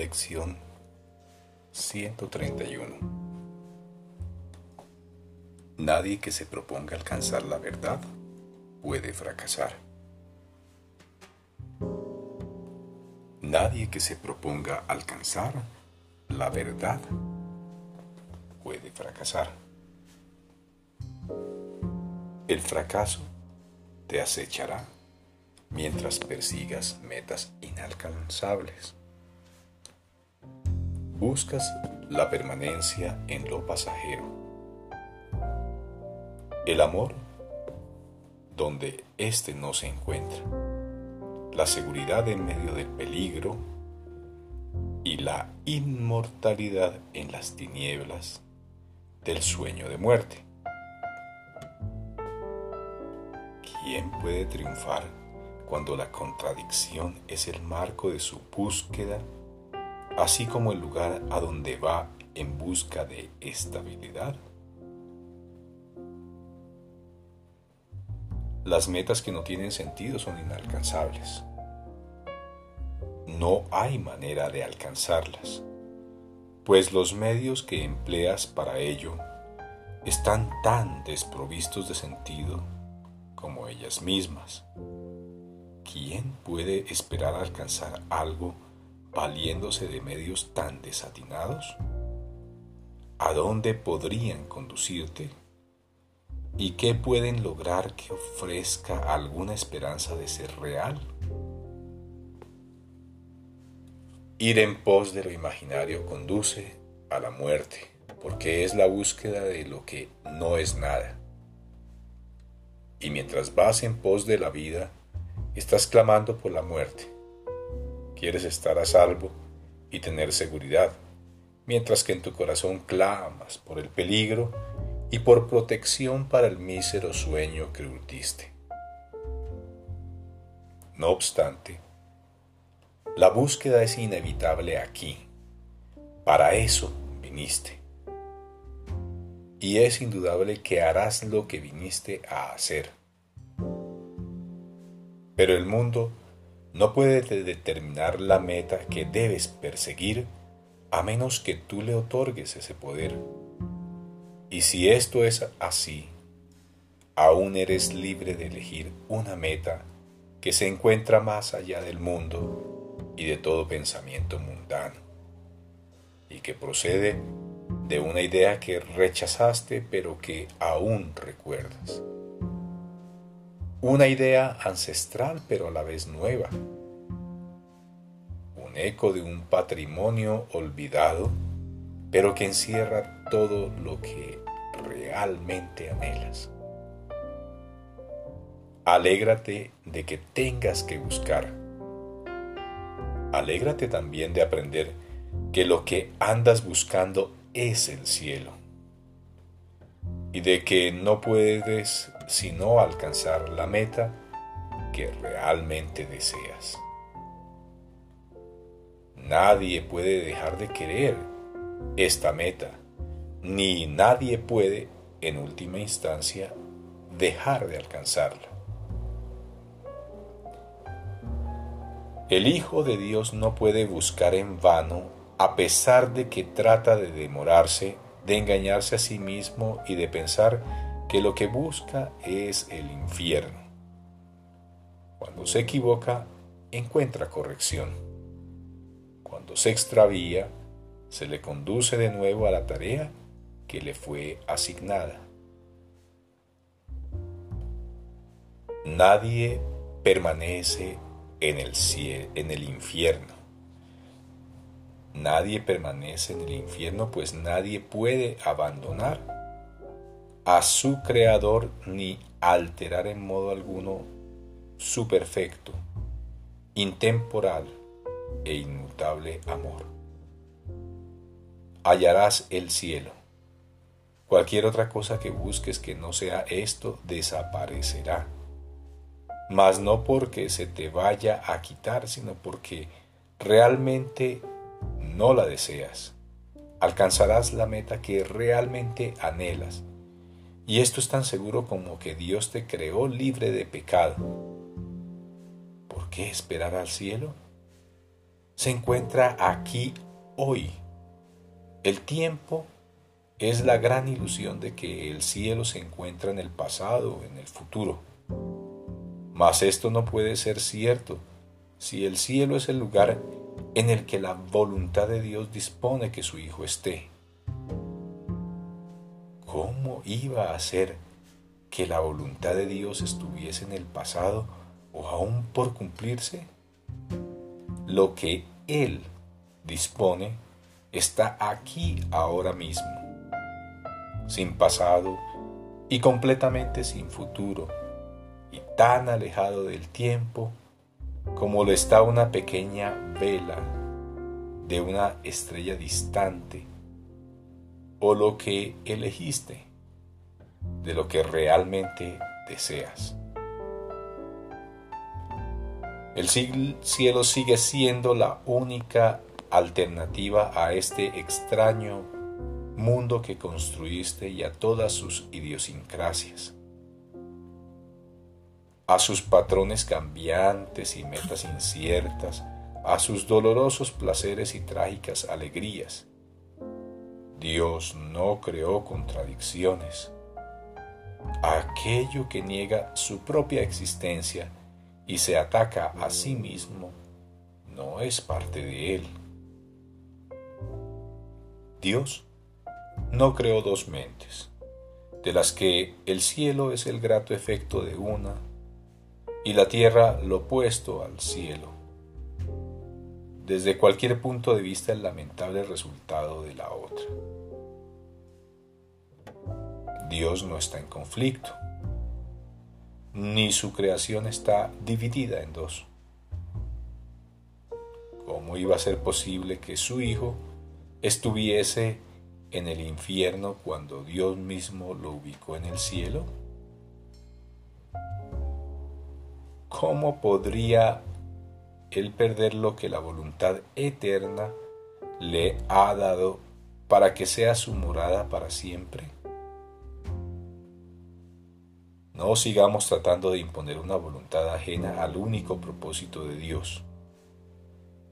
Lección 131 Nadie que se proponga alcanzar la verdad puede fracasar. Nadie que se proponga alcanzar la verdad puede fracasar. El fracaso te acechará mientras persigas metas inalcanzables. Buscas la permanencia en lo pasajero. El amor donde éste no se encuentra. La seguridad en medio del peligro y la inmortalidad en las tinieblas del sueño de muerte. ¿Quién puede triunfar cuando la contradicción es el marco de su búsqueda, así como el lugar a donde va en busca de estabilidad? Las metas que no tienen sentido son inalcanzables. No hay manera de alcanzarlas, pues los medios que empleas para ello están tan desprovistos de sentido como ellas mismas. ¿Quién puede esperar alcanzar algo valiéndose de medios tan desatinados? ¿A dónde podrían conducirte? ¿Y qué pueden lograr que ofrezca alguna esperanza de ser real? Ir en pos de lo imaginario conduce a la muerte, porque es la búsqueda de lo que no es nada. Y mientras vas en pos de la vida, estás clamando por la muerte. Quieres estar a salvo y tener seguridad, mientras que en tu corazón clamas por el peligro y por protección para el mísero sueño que urtiste. No obstante, la búsqueda es inevitable aquí. Para eso viniste. Y es indudable que harás lo que viniste a hacer. Pero el mundo no puede determinar la meta que debes perseguir a menos que tú le otorgues ese poder. Y si esto es así, aún eres libre de elegir una meta que se encuentra más allá del mundo y de todo pensamiento mundano, y que procede de una idea que rechazaste pero que aún recuerdas. Una idea ancestral pero a la vez nueva. Un eco de un patrimonio olvidado pero que encierra todo lo que realmente anhelas. Alégrate de que tengas que buscar. Alégrate también de aprender que lo que andas buscando es el cielo y de que no puedes sino alcanzar la meta que realmente deseas. Nadie puede dejar de querer esta meta ni nadie puede, en última instancia, dejar de alcanzarla. El Hijo de Dios no puede buscar en vano a pesar de que trata de demorarse, de engañarse a sí mismo y de pensar que lo que busca es el infierno. Cuando se equivoca, encuentra corrección. Cuando se extravía, se le conduce de nuevo a la tarea que le fue asignada. Nadie permanece en el, cielo, en el infierno. Nadie permanece en el infierno, pues nadie puede abandonar a su creador ni alterar en modo alguno su perfecto, intemporal e inmutable amor. Hallarás el cielo Cualquier otra cosa que busques que no sea esto desaparecerá. Mas no porque se te vaya a quitar, sino porque realmente no la deseas. Alcanzarás la meta que realmente anhelas. Y esto es tan seguro como que Dios te creó libre de pecado. ¿Por qué esperar al cielo? se encuentra aquí hoy. El tiempo es la gran ilusión de que el cielo se encuentra en el pasado, en el futuro. Mas esto no puede ser cierto si el cielo es el lugar en el que la voluntad de Dios dispone que su Hijo esté. ¿Cómo iba a ser que la voluntad de Dios estuviese en el pasado o aún por cumplirse? Lo que Él dispone está aquí ahora mismo, sin pasado y completamente sin futuro, y tan alejado del tiempo como lo está una pequeña vela de una estrella distante, o lo que elegiste de lo que realmente deseas. El cielo sigue siendo la única alternativa a este extraño mundo que construiste y a todas sus idiosincrasias, a sus patrones cambiantes y metas inciertas, a sus dolorosos placeres y trágicas alegrías. Dios no creó contradicciones. Aquello que niega su propia existencia y se ataca a sí mismo no es parte de él. Dios no creó dos mentes, de las que el cielo es el grato efecto de una y la tierra lo opuesto al cielo. Desde cualquier punto de vista el lamentable resultado de la otra. Dios no está en conflicto, ni su creación está dividida en dos. ¿Cómo iba a ser posible que su Hijo estuviese en el infierno cuando Dios mismo lo ubicó en el cielo? ¿Cómo podría él perder lo que la voluntad eterna le ha dado para que sea su morada para siempre? No sigamos tratando de imponer una voluntad ajena al único propósito de Dios.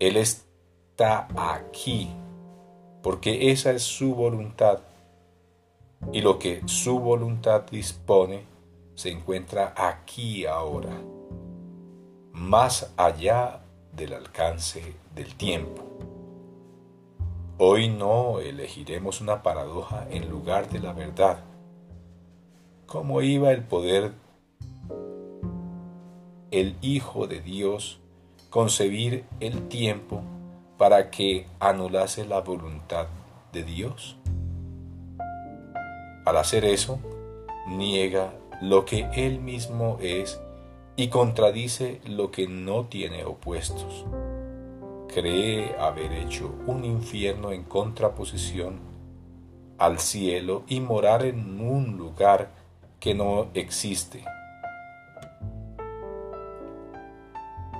Él está aquí porque esa es su voluntad y lo que su voluntad dispone se encuentra aquí ahora, más allá del alcance del tiempo. Hoy no elegiremos una paradoja en lugar de la verdad. ¿Cómo iba el poder, el Hijo de Dios, concebir el tiempo para que anulase la voluntad de Dios. Al hacer eso, niega lo que Él mismo es y contradice lo que no tiene opuestos. Cree haber hecho un infierno en contraposición al cielo y morar en un lugar que no existe.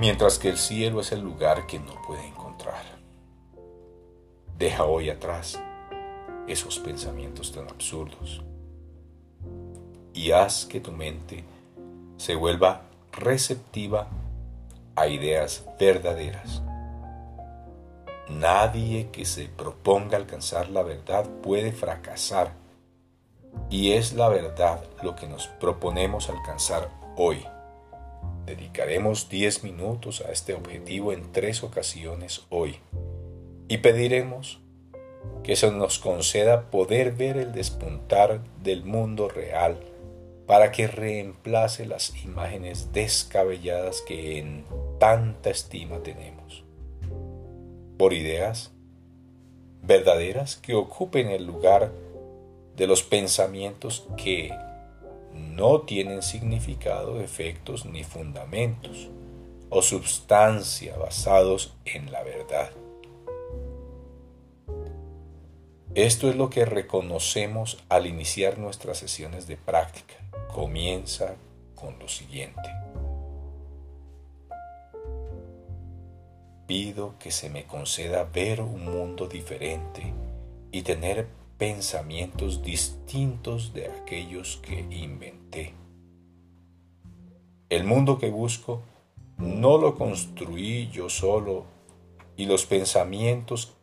Mientras que el cielo es el lugar que no puede encontrar. Deja hoy atrás esos pensamientos tan absurdos y haz que tu mente se vuelva receptiva a ideas verdaderas. Nadie que se proponga alcanzar la verdad puede fracasar y es la verdad lo que nos proponemos alcanzar hoy. Dedicaremos 10 minutos a este objetivo en tres ocasiones hoy y pediremos que se nos conceda poder ver el despuntar del mundo real para que reemplace las imágenes descabelladas que en tanta estima tenemos, por ideas verdaderas que ocupen el lugar de los pensamientos que no tienen significado, efectos ni fundamentos o substancia basados en la verdad. Esto es lo que reconocemos al iniciar nuestras sesiones de práctica. Comienza con lo siguiente. Pido que se me conceda ver un mundo diferente y tener pensamientos distintos de aquellos que inventé. El mundo que busco no lo construí yo solo y los pensamientos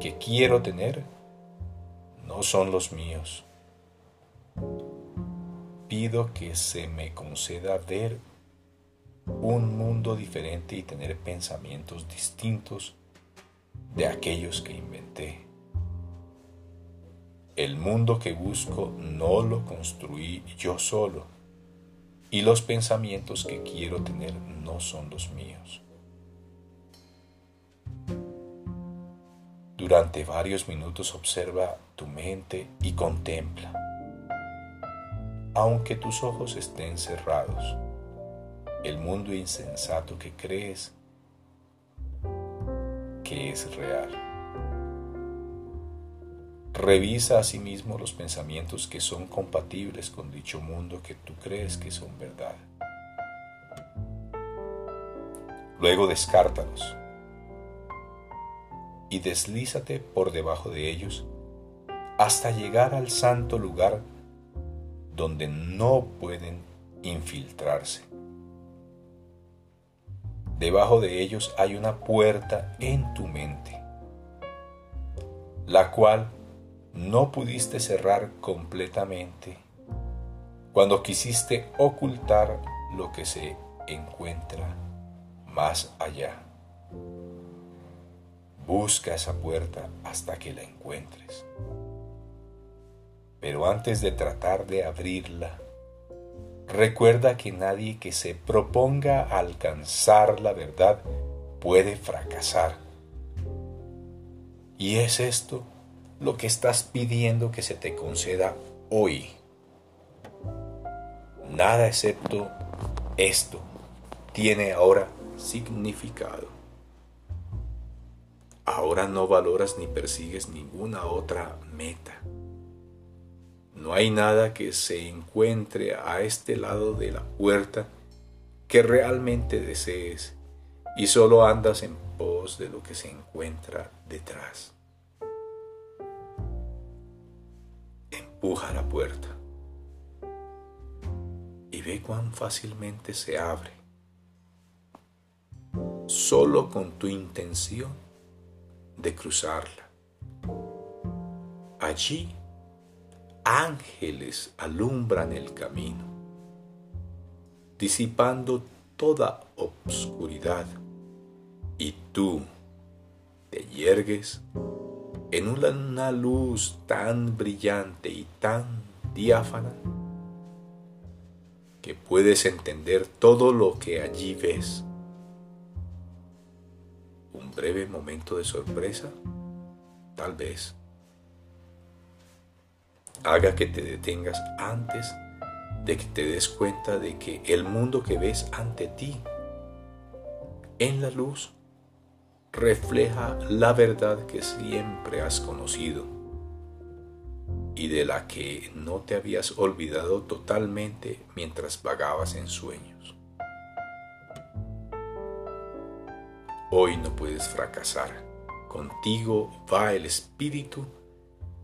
que quiero tener no son los míos. Pido que se me conceda ver un mundo diferente y tener pensamientos distintos de aquellos que inventé. El mundo que busco no lo construí yo solo y los pensamientos que quiero tener no son los míos. Durante varios minutos observa tu mente y contempla. Aunque tus ojos estén cerrados, el mundo insensato que crees que es real. Revisa asimismo los pensamientos que son compatibles con dicho mundo que tú crees que son verdad. Luego descártalos y deslízate por debajo de ellos hasta llegar al santo lugar donde no pueden infiltrarse. Debajo de ellos hay una puerta en tu mente, la cual no pudiste cerrar completamente cuando quisiste ocultar lo que se encuentra más allá. Busca esa puerta hasta que la encuentres. Pero antes de tratar de abrirla, recuerda que nadie que se proponga alcanzar la verdad puede fracasar. Y es esto lo que estás pidiendo que se te conceda hoy. Nada excepto esto tiene ahora significado. Ahora no valoras ni persigues ninguna otra meta. No hay nada que se encuentre a este lado de la puerta que realmente desees y solo andas en pos de lo que se encuentra detrás. Empuja la puerta y ve cuán fácilmente se abre. Solo con tu intención de cruzarla. Allí ángeles alumbran el camino, disipando toda obscuridad, y tú te yergues en una luz tan brillante y tan diáfana que puedes entender todo lo que allí ves un breve momento de sorpresa, tal vez, haga que te detengas antes de que te des cuenta de que el mundo que ves ante ti en la luz refleja la verdad que siempre has conocido y de la que no te habías olvidado totalmente mientras vagabas en sueños. Hoy no puedes fracasar. Contigo va el Espíritu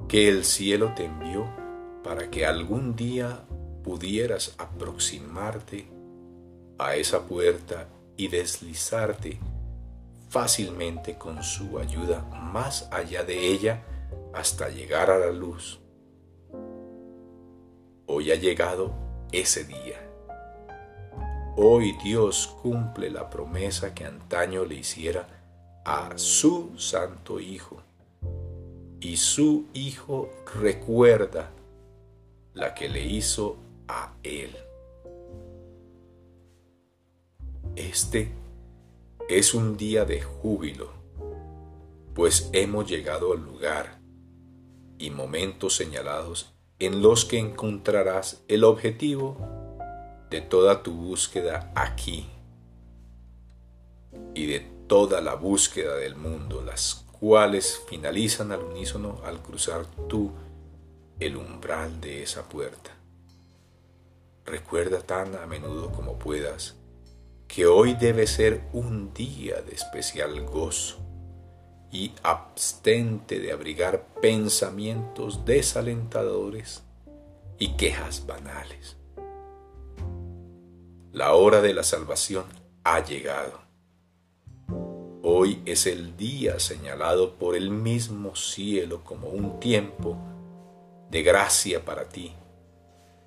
que el cielo te envió para que algún día pudieras aproximarte a esa puerta y deslizarte fácilmente con su ayuda más allá de ella hasta llegar a la luz. Hoy ha llegado ese día. Hoy Dios cumple la promesa que antaño le hiciera a su Santo Hijo. Y su Hijo recuerda la que le hizo a Él. Este es un día de júbilo, pues hemos llegado al lugar y momentos señalados en los que encontrarás el objetivo de toda tu búsqueda aquí y de toda la búsqueda del mundo, las cuales finalizan al unísono al cruzar tú el umbral de esa puerta. Recuerda tan a menudo como puedas que hoy debe ser un día de especial gozo y abstente de abrigar pensamientos desalentadores y quejas banales. La hora de la salvación ha llegado. Hoy es el día señalado por el mismo cielo como un tiempo de gracia para ti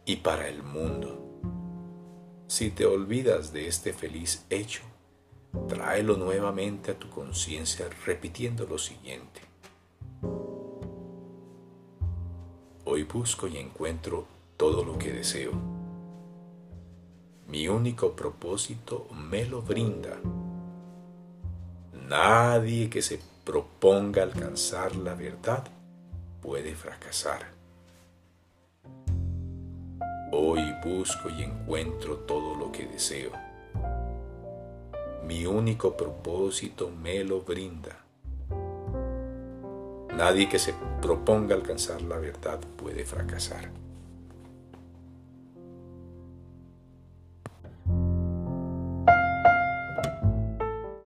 y para el mundo. Si te olvidas de este feliz hecho, tráelo nuevamente a tu conciencia repitiendo lo siguiente. Hoy busco y encuentro todo lo que deseo. Mi único propósito me lo brinda. Nadie que se proponga alcanzar la verdad puede fracasar. Hoy busco y encuentro todo lo que deseo. Mi único propósito me lo brinda. Nadie que se proponga alcanzar la verdad puede fracasar.